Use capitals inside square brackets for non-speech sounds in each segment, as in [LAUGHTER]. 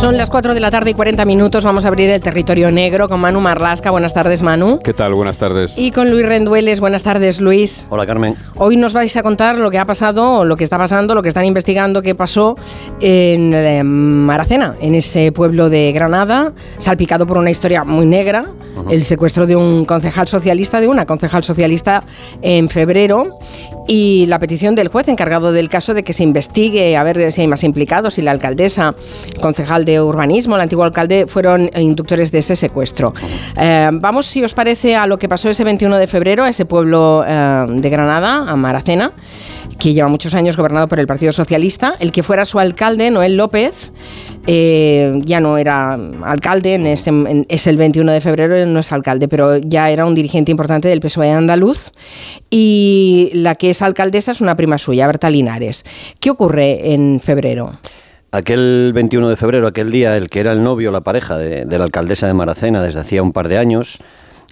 Son las 4 de la tarde y 40 minutos. Vamos a abrir el territorio negro con Manu Marlasca. Buenas tardes, Manu. ¿Qué tal? Buenas tardes. Y con Luis Rendueles. Buenas tardes, Luis. Hola, Carmen. Hoy nos vais a contar lo que ha pasado, lo que está pasando, lo que están investigando, qué pasó en eh, Maracena, en ese pueblo de Granada, salpicado por una historia muy negra, el secuestro de un concejal socialista, de una concejal socialista en febrero y la petición del juez encargado del caso de que se investigue a ver si hay más implicados y la alcaldesa, concejal de urbanismo, el antiguo alcalde, fueron inductores de ese secuestro. Eh, vamos, si os parece, a lo que pasó ese 21 de febrero a ese pueblo eh, de Granada, a Maracena que lleva muchos años gobernado por el Partido Socialista. El que fuera su alcalde, Noel López, eh, ya no era alcalde, en este, es el 21 de febrero, no es alcalde, pero ya era un dirigente importante del PSOE andaluz. Y la que es alcaldesa es una prima suya, Berta Linares. ¿Qué ocurre en febrero? Aquel 21 de febrero, aquel día, el que era el novio, la pareja de, de la alcaldesa de Maracena desde hacía un par de años,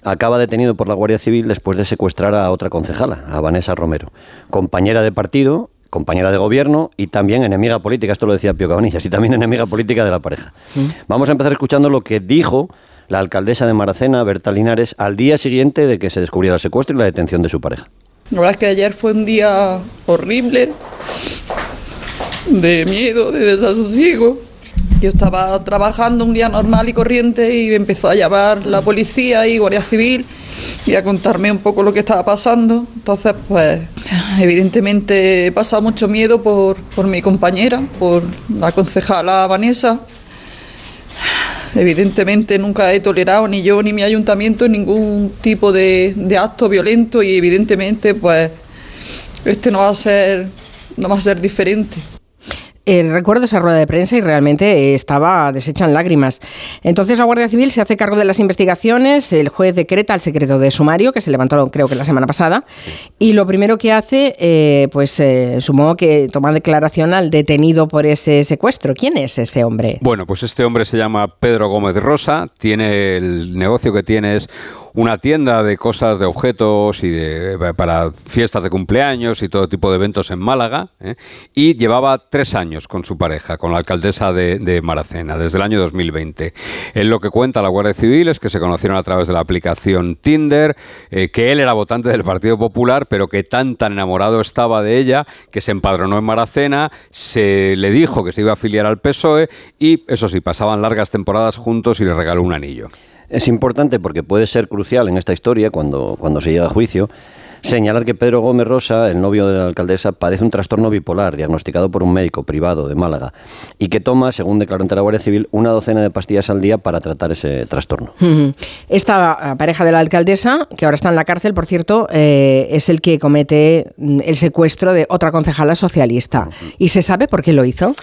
acaba detenido por la Guardia Civil después de secuestrar a otra concejala, a Vanessa Romero, compañera de partido, compañera de gobierno y también enemiga política, esto lo decía Pío Cabanillas, y también enemiga política de la pareja. Mm. Vamos a empezar escuchando lo que dijo la alcaldesa de Maracena, Berta Linares, al día siguiente de que se descubriera el secuestro y la detención de su pareja. La verdad es que ayer fue un día horrible, de miedo, de desasosiego. Yo estaba trabajando un día normal y corriente y empezó a llamar la policía y Guardia Civil y a contarme un poco lo que estaba pasando. Entonces, pues, evidentemente he pasado mucho miedo por, mi compañera, por la concejala Vanessa. Evidentemente nunca he tolerado ni yo ni mi ayuntamiento ningún tipo de, de acto violento y evidentemente pues este no va a ser no va a ser diferente. Eh, recuerdo esa rueda de prensa y realmente estaba deshecha en lágrimas. Entonces la Guardia Civil se hace cargo de las investigaciones, el juez decreta el secreto de sumario, que se levantó creo que la semana pasada, y lo primero que hace, eh, pues eh, supongo que toma declaración al detenido por ese secuestro. ¿Quién es ese hombre? Bueno, pues este hombre se llama Pedro Gómez Rosa, tiene el negocio que tiene es una tienda de cosas, de objetos y de, para fiestas de cumpleaños y todo tipo de eventos en Málaga. ¿eh? Y llevaba tres años con su pareja, con la alcaldesa de, Maracena, desde el año 2020. En lo que cuenta la Guardia Civil es que se conocieron a través de la aplicación Tinder, eh, que él era votante del Partido Popular, pero que tan tan enamorado estaba de ella que se empadronó en Maracena, se le dijo que se iba a afiliar al PSOE y, eso sí, pasaban largas temporadas juntos y le regaló un anillo. Es importante porque puede ser crucial en esta historia, cuando, cuando se llega a juicio, señalar que Pedro Gómez Rosa, el novio de la alcaldesa, padece un trastorno bipolar diagnosticado por un médico privado de Málaga y que toma, según declaró ante la Guardia Civil, una docena de pastillas al día para tratar ese trastorno. Esta pareja de la alcaldesa, que ahora está en la cárcel, por cierto, eh, es el que comete mm, el secuestro de otra concejala socialista. ¿Y se sabe por qué lo hizo?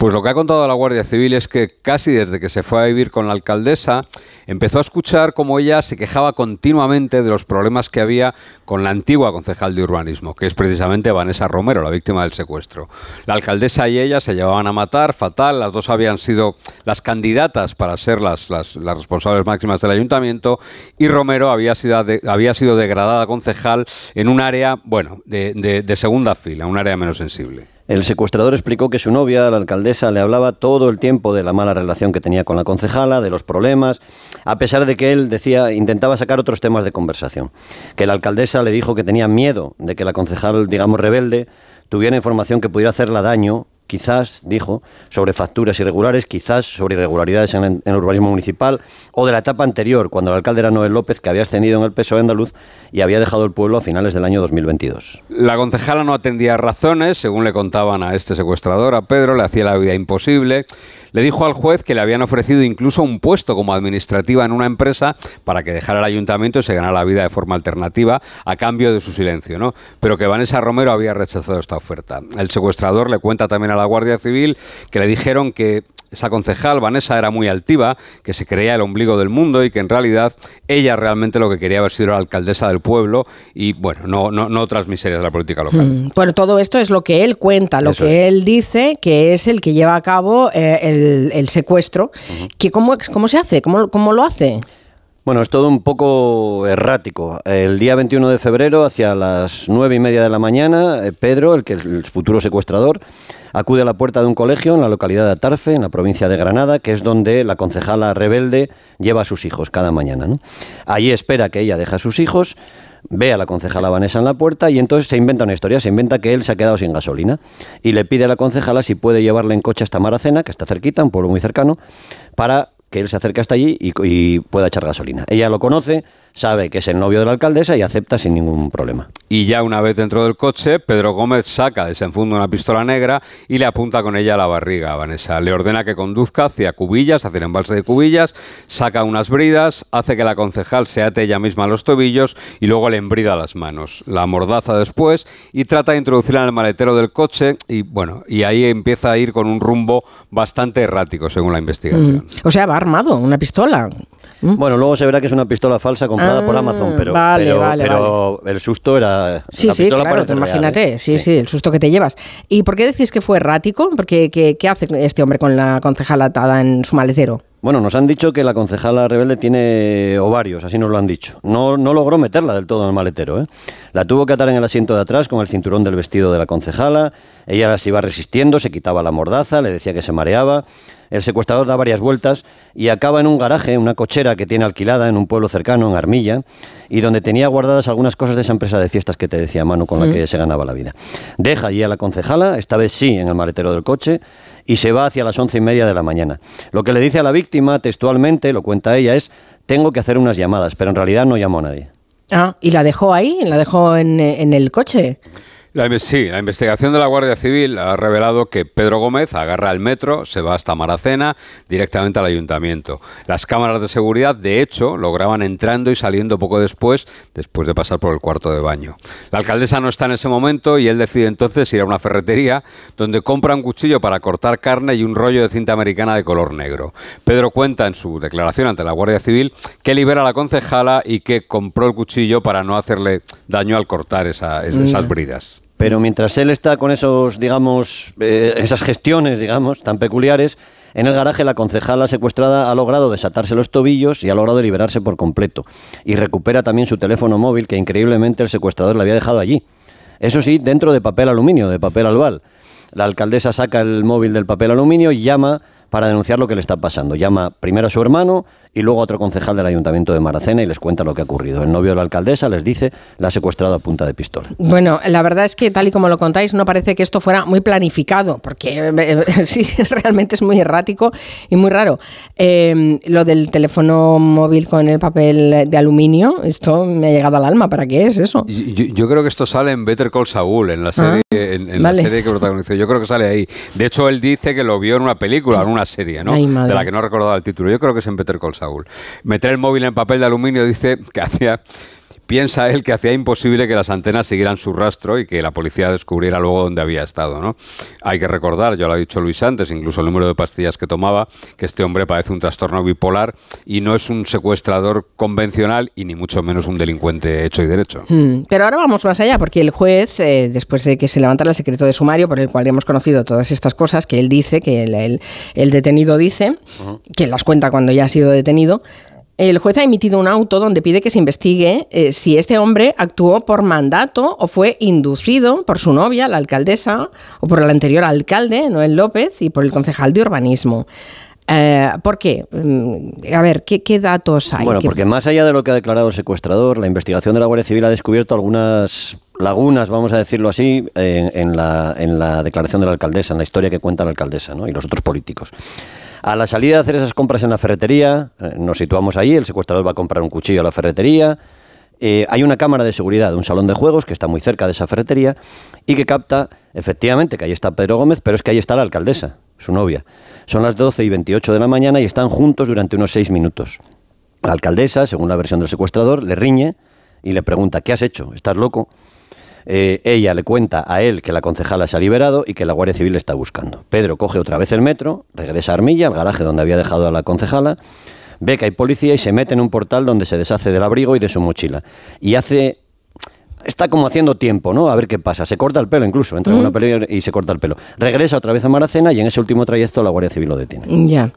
Pues lo que ha contado la Guardia Civil es que casi desde que se fue a vivir con la alcaldesa, empezó a escuchar cómo ella se quejaba continuamente de los problemas que había con la antigua concejal de urbanismo, que es precisamente Vanessa Romero, la víctima del secuestro. La alcaldesa y ella se llevaban a matar, fatal, las dos habían sido las candidatas para ser las, las, responsables máximas del ayuntamiento, y Romero había sido, había sido degradada concejal en un área, bueno, de, de segunda fila, un área menos sensible. El secuestrador explicó que su novia, la alcaldesa, le hablaba todo el tiempo de la mala relación que tenía con la concejala, de los problemas, a pesar de que él decía, intentaba sacar otros temas de conversación. Que la alcaldesa le dijo que tenía miedo de que la concejal, digamos, rebelde, tuviera información que pudiera hacerla daño quizás, dijo, sobre facturas irregulares, quizás sobre irregularidades en, el urbanismo municipal, o de la etapa anterior, cuando el alcalde era Noel López, que había ascendido en el PSOE andaluz y había dejado el pueblo a finales del año 2022. La concejala no atendía razones, según le contaban a este secuestrador, a Pedro, le hacía la vida imposible le dijo al juez que le habían ofrecido incluso un puesto como administrativa en una empresa para que dejara el ayuntamiento y se ganara la vida de forma alternativa a cambio de su silencio, ¿no? Pero que Vanessa Romero había rechazado esta oferta. El secuestrador le cuenta también a la Guardia Civil que le dijeron que esa concejal, Vanessa, era muy altiva, que se creía el ombligo del mundo y que en realidad ella realmente lo que quería haber sido la alcaldesa del pueblo y, bueno, no, no, no otras miserias de la política local. Mm, bueno, todo esto es lo que él cuenta, lo que él dice, que es el que lleva a cabo eh, el, secuestro. que ¿cómo, ¿Cómo se hace? ¿Cómo, cómo lo hace? Bueno, es todo un poco errático. El día 21 de febrero, hacia las nueve y media de la mañana, eh, Pedro, el que el futuro secuestrador, acude a la puerta de un colegio en la localidad de Atarfe, en la provincia de Granada, que es donde la concejala rebelde lleva a sus hijos cada mañana. Allí espera que ella deje a sus hijos, ve a la concejala Vanessa en la puerta y entonces se inventa una historia, se inventa que él se ha quedado sin gasolina y le pide a la concejala si puede llevarle en coche hasta Maracena, que está cerquita, un pueblo muy cercano, para que él se acerque hasta allí y, y pueda echar gasolina. Ella lo conoce, sabe que es el novio de la alcaldesa y acepta sin ningún problema. Y ya una vez dentro del coche, Pedro Gómez saca, desenfunda una pistola negra y le apunta con ella a la barriga a Vanessa. Le ordena que conduzca hacia Cubillas, hacia el embalse de Cubillas, saca unas bridas, hace que la concejal se ate ella misma a los tobillos y luego le embrida las manos. La mordaza después y trata de introducirla en el maletero del coche y bueno, y ahí empieza a ir con un rumbo bastante errático según la investigación. Mm. O sea, va armado, una pistola. Mm. Bueno, luego se verá que es una pistola falsa comprada por Ah, Amazon, pero, vale, pero, vale, pero el susto era... Sí, la sí, claro, real, imagínate, ¿eh? sí, sí, el susto que te llevas. ¿Y por qué decís que fue errático? Porque, ¿qué, qué hace este hombre con la concejala atada en su maletero? Bueno, nos han dicho que la concejala rebelde tiene ovarios, así nos lo han dicho. No, no logró meterla del todo en el maletero. ¿eh? La tuvo que atar en el asiento de atrás con el cinturón del vestido de la concejala. Ella las iba resistiendo, se quitaba la mordaza, le decía que se mareaba. El secuestrador da varias vueltas y acaba en un garaje, una cochera que tiene alquilada en un pueblo cercano, en Armilla, y donde tenía guardadas algunas cosas de esa empresa de fiestas que te decía Manu con la que se ganaba la vida. Deja allí a la concejala, esta vez sí, en el maletero del coche, y se va hacia las once y media de la mañana. Lo que le dice a la víctima, textualmente, lo cuenta ella, es tengo que hacer unas llamadas, pero en realidad no llamó a nadie. Ah, ¿y la dejó ahí? ¿La dejó en, en el coche? La, sí, la investigación de la Guardia Civil ha revelado que Pedro Gómez agarra el metro, se va hasta Maracena, directamente al ayuntamiento. Las cámaras de seguridad, de hecho, lo graban entrando y saliendo poco después, después de pasar por el cuarto de baño. La alcaldesa no está en ese momento y él decide entonces ir a una ferretería donde compra un cuchillo para cortar carne y un rollo de cinta americana de color negro. Pedro cuenta en su declaración ante la Guardia Civil que libera a la concejala y que compró el cuchillo para no hacerle daño al cortar esa- es- esas bridas. Pero mientras él está con esos, digamos, eh, esas gestiones, digamos, tan peculiares, en el garaje la concejala secuestrada ha logrado desatarse los tobillos y ha logrado liberarse por completo. Y recupera también su teléfono móvil que increíblemente el secuestrador le había dejado allí. Eso sí, dentro de papel aluminio, de papel albal. La alcaldesa saca el móvil del papel aluminio y llama para denunciar lo que le está pasando. Llama primero a su hermano y luego otro concejal del ayuntamiento de Maracena y les cuenta lo que ha ocurrido. El novio de la alcaldesa les dice la ha secuestrado a punta de pistola. Bueno, la verdad es que tal y como lo contáis, no parece que esto fuera muy planificado, porque eh, [LAUGHS] sí, realmente es muy errático y muy raro. Eh, lo del teléfono móvil con el papel de aluminio, esto me ha llegado al alma. ¿Para qué es eso? Yo, yo creo que esto sale en Better Call Saul, en la Ah, serie, en, en vale. la serie que protagonizó. Yo creo que sale ahí. De hecho, él dice que lo vio en una película, en una serie, ¿no? Ay, de la que no recordaba el título. Yo creo que es en Better Call Saul. Meter el móvil en papel de aluminio dice que hacía. Piensa él que hacía imposible que las antenas siguieran su rastro y que la policía descubriera luego dónde había estado, ¿no? Hay que recordar, ya lo ha dicho Luis antes, incluso el número de pastillas que tomaba, que este hombre padece un trastorno bipolar y no es un secuestrador convencional y ni mucho menos un delincuente hecho y derecho. Mm, Pero ahora vamos más allá, porque el juez, eh, después de que se levantara el secreto de sumario, por el cual hemos conocido todas estas cosas que él dice, que el, el- el detenido dice, que las cuenta cuando ya ha sido detenido, el juez ha emitido un auto donde pide que se investigue eh, si este hombre actuó por mandato o fue inducido por su novia, la alcaldesa, o por el anterior alcalde, Noel López, y por el concejal de urbanismo. Eh, ¿Por qué? Mm, A ver, ¿qué, qué datos hay? Bueno, ¿Qué- porque más allá de lo que ha declarado el secuestrador, la investigación de la Guardia Civil ha descubierto algunas lagunas, vamos a decirlo así, en, en la, en la declaración de la alcaldesa, en la historia que cuenta la alcaldesa ¿no? y los otros políticos. A la salida de hacer esas compras en la ferretería, eh, nos situamos allí, el secuestrador va a comprar un cuchillo a la ferretería, eh, hay una cámara de seguridad de un salón de juegos que está muy cerca de esa ferretería y que capta efectivamente que ahí está Pedro Gómez, pero es que ahí está la alcaldesa, su novia. Son las 12 y 28 de la mañana y están juntos durante unos seis minutos. La alcaldesa, según la versión del secuestrador, le riñe y le pregunta, ¿qué has hecho? ¿Estás loco? Eh, ella le cuenta a él que la concejala se ha liberado y que la Guardia Civil está buscando. Pedro coge otra vez el metro, regresa a Armilla, al garaje donde había dejado a la concejala, ve que hay policía y se mete en un portal donde se deshace del abrigo y de su mochila. Y hace, está como haciendo tiempo, ¿no? A ver qué pasa. Se corta el pelo incluso, entra en una pelea y se corta el pelo. Regresa otra vez a Maracena y en ese último trayecto la Guardia Civil lo detiene. Ya.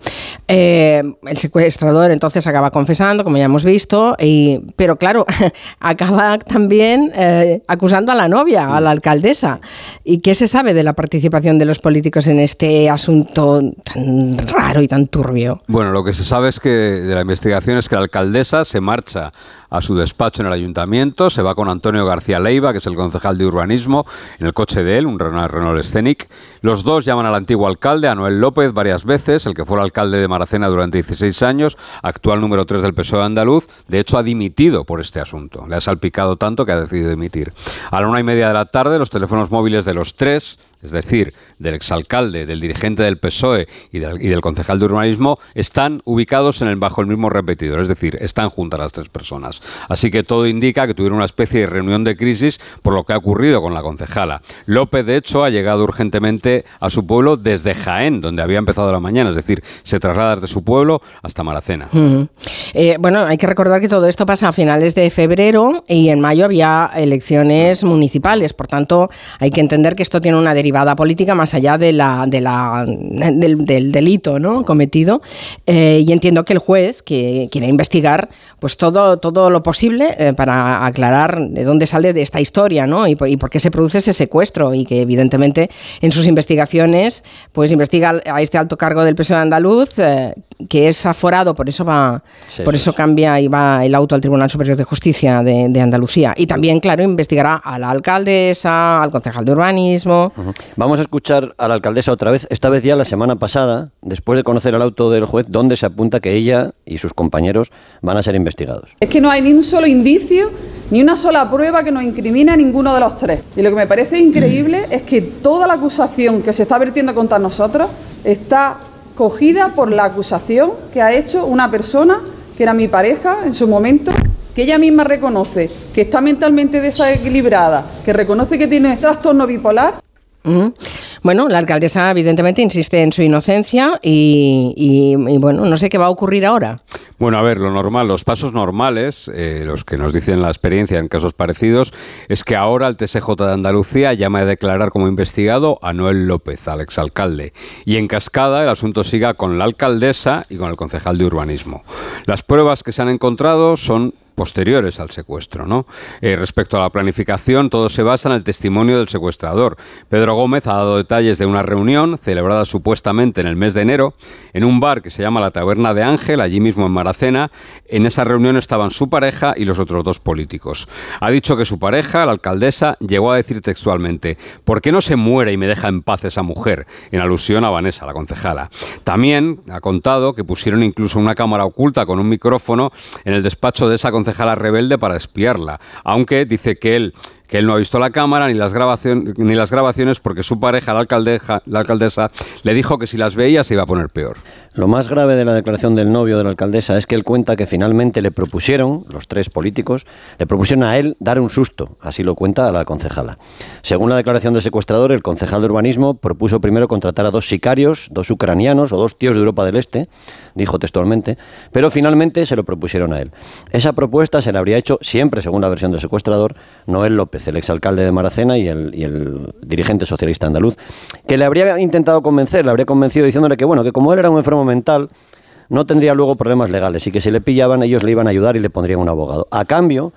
Eh, el secuestrador entonces acaba confesando, como ya hemos visto, y, pero claro, [LAUGHS] acaba también eh, acusando a la novia, a la alcaldesa. ¿Y qué se sabe de la participación de los políticos en este asunto tan raro y tan turbio? Bueno, lo que se sabe es que de la investigación es que la alcaldesa se marcha a su despacho en el ayuntamiento, se va con Antonio García Leiva, que es el concejal de urbanismo, en el coche de él, un Renault, Scenic. Los dos llaman al antiguo alcalde, a Noel López, varias veces, el que fue el alcalde de Maracena durante 16 años, actual número 3 del PSOE andaluz, de hecho ha dimitido por este asunto. Le ha salpicado tanto que ha decidido dimitir. A la una y media de la tarde, los teléfonos móviles de los tres es decir, del exalcalde, del dirigente del PSOE y del, concejal de urbanismo, están ubicados en el, bajo el mismo repetidor, es decir, están juntas las tres personas. Así que todo indica que tuvieron una especie de reunión de crisis por lo que ha ocurrido con la concejala. López, de hecho, ha llegado urgentemente a su pueblo desde Jaén, donde había empezado la mañana, es decir, se traslada desde su pueblo hasta Maracena. Eh, bueno, hay que recordar que todo esto pasa a finales de febrero y en mayo había elecciones municipales, por tanto, hay que entender que esto tiene una deriva política más allá de la, de la, del, delito ¿no? cometido. Eh, y entiendo que el juez, que quiere investigar pues todo, todo lo posible eh, para aclarar de dónde sale de esta historia ¿no? y, por, qué se produce ese secuestro y que evidentemente en sus investigaciones pues investiga a este alto cargo del PSOE andaluz eh, que es aforado, por eso va, por eso cambia y va el auto al Tribunal Superior de Justicia de, Andalucía. Y también, claro, investigará a la alcaldesa, al concejal de urbanismo. Vamos a escuchar a la alcaldesa otra vez, esta vez ya la semana pasada, después de conocer el auto del juez, donde se apunta que ella y sus compañeros van a ser investigados. Es que no hay ni un solo indicio, ni una sola prueba que nos incrimine a ninguno de los tres. Y lo que me parece increíble es que toda la acusación que se está vertiendo contra nosotros está cogida por la acusación que ha hecho una persona que era mi pareja en su momento, que ella misma reconoce que está mentalmente desequilibrada, que reconoce que tiene trastorno bipolar. Bueno, la alcaldesa evidentemente insiste en su inocencia y, bueno, no sé qué va a ocurrir ahora. Bueno, a ver, lo normal, los pasos normales, eh, los que nos dicen la experiencia en casos parecidos, es que ahora el TSJ de Andalucía llama a declarar como investigado a Noel López, al exalcalde, y en cascada el asunto siga con la alcaldesa y con el concejal de urbanismo. Las pruebas que se han encontrado son posteriores al secuestro. ¿no? Eh, respecto a la planificación, todo se basa en el testimonio del secuestrador. Pedro Gómez ha dado detalles de una reunión celebrada supuestamente en el mes de enero en un bar que se llama la Taberna de Ángel, allí mismo en Maracena. En esa reunión estaban su pareja y los otros dos políticos. Ha dicho que su pareja, la alcaldesa, llegó a decir textualmente, ¿por qué no se muere y me deja en paz esa mujer? En alusión a Vanessa, la concejala. También ha contado que pusieron incluso una cámara oculta con un micrófono en el despacho de esa concejala concejala rebelde para espiarla, aunque dice que él que él no ha visto la cámara ni las, grabaciones, ni las grabaciones porque su pareja, la, la alcaldesa, le dijo que si las veía se iba a poner peor. Lo más grave de la declaración del novio de la alcaldesa es que él cuenta que finalmente le propusieron, los tres políticos, le propusieron a él dar un susto, así lo cuenta la concejala. Según la declaración del secuestrador, el concejal de urbanismo propuso primero contratar a dos sicarios, dos ucranianos o dos tíos de Europa del Este, dijo textualmente, pero finalmente se lo propusieron a él. Esa propuesta se le habría hecho, siempre según la versión del secuestrador, Noel López el exalcalde de Maracena y el, dirigente socialista andaluz, que le habría intentado convencer, le habría convencido diciéndole que, bueno, que como él era un enfermo mental, no tendría luego problemas legales y que si le pillaban ellos le iban a ayudar y le pondrían un abogado. A cambio,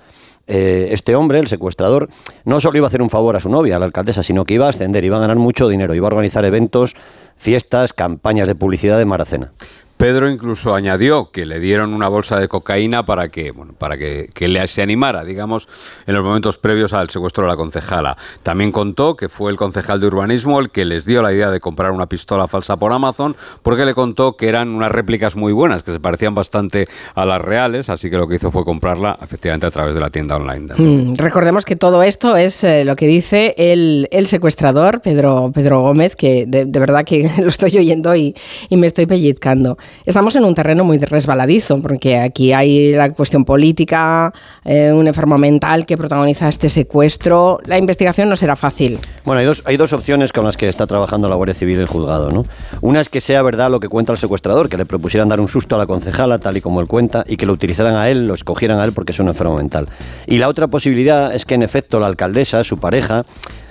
eh, este hombre, el secuestrador, no solo iba a hacer un favor a su novia, a la alcaldesa, sino que iba a ascender, iba a ganar mucho dinero, iba a organizar eventos, fiestas, campañas de publicidad de Maracena. Pedro incluso añadió que le dieron una bolsa de cocaína para que, bueno, para que, le, se animara, digamos, en los momentos previos al secuestro de la concejala. También contó que fue el concejal de urbanismo el que les dio la idea de comprar una pistola falsa por Amazon, porque le contó que eran unas réplicas muy buenas, que se parecían bastante a las reales, así que lo que hizo fue comprarla efectivamente a través de la tienda online. Mm, recordemos que todo esto es eh, lo que dice el, secuestrador, Pedro, Pedro Gómez, que de, verdad que [LAUGHS] lo estoy oyendo y, y me estoy pellizcando. Estamos en un terreno muy resbaladizo, porque aquí hay la cuestión política, eh, un enfermo mental que protagoniza este secuestro. La investigación no será fácil. Bueno, hay dos, hay dos opciones con las que está trabajando la Guardia Civil y el juzgado, ¿no? Una es que sea verdad lo que cuenta el secuestrador, que le propusieran dar un susto a la concejala, tal y como él cuenta, y que lo utilizaran a él, lo escogieran a él porque es un enfermo mental. Y la otra posibilidad es que, en efecto, la alcaldesa, su pareja,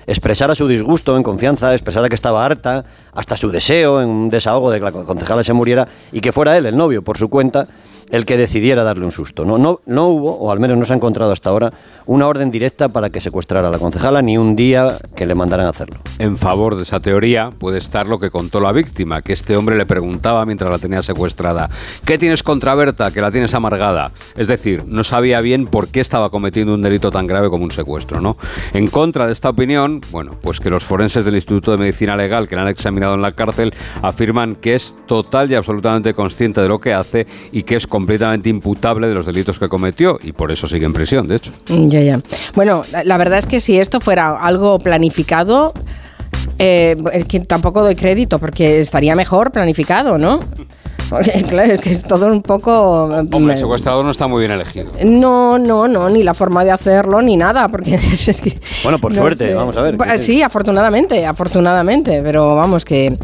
expresara su disgusto en confianza, expresara que estaba harta, hasta su deseo en un desahogo de que la concejala se muriera y que fuera él, el novio, por su cuenta, el que decidiera darle un susto. No, no, no hubo, o al menos no se ha encontrado hasta ahora, una orden directa para que secuestrara a la concejala, ni un día que le mandaran a hacerlo. En favor de esa teoría puede estar lo que contó la víctima, que este hombre le preguntaba mientras la tenía secuestrada, ¿qué tienes contra Berta, que la tienes amargada? Es decir, no sabía bien por qué estaba cometiendo un delito tan grave como un secuestro, ¿no? En contra de esta opinión, bueno, pues que los forenses del Instituto de Medicina Legal que la han examinado en la cárcel afirman que es total y absolutamente consciente de lo que hace y que es completamente imputable de los delitos que cometió y por eso sigue en prisión, de hecho. Ya, ya. Bueno, la, verdad es que si esto fuera algo planificado, eh, tampoco doy crédito porque estaría mejor planificado, ¿no? Porque, [LAUGHS] claro, es que es todo un poco... Hombre, el secuestrador no está muy bien elegido. No, no, no, ni la forma de hacerlo, ni nada, porque [LAUGHS] es que... Bueno, por no suerte, sé. vamos a ver. Bah, Sí, afortunadamente, afortunadamente, pero vamos que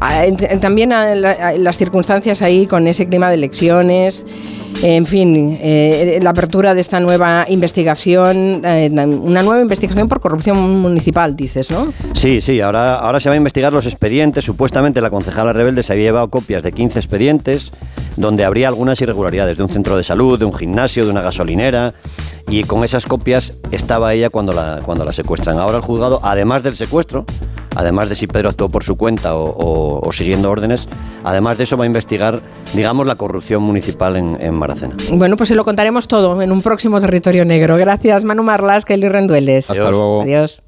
ah, en- también la- las circunstancias ahí con ese clima de elecciones, en fin, eh, la apertura de esta nueva investigación, eh, una nueva investigación por corrupción municipal, dices, ¿no? Sí, sí, ahora, ahora se va a investigar los expedientes. Supuestamente la concejala rebelde se había llevado copias de 15 expedientes donde habría algunas irregularidades de un centro de salud, de un gimnasio, de una gasolinera. Y con esas copias estaba ella cuando la, cuando la secuestran. Ahora el juzgado, además del secuestro, además de si Pedro actuó por su cuenta o, o- o siguiendo órdenes, además de eso va a investigar, digamos, la corrupción municipal en, en Maracena. Bueno, pues se lo contaremos todo en un próximo territorio negro. Gracias, Manu Marlas, Kelly Rendueles. Hasta luego. Adiós.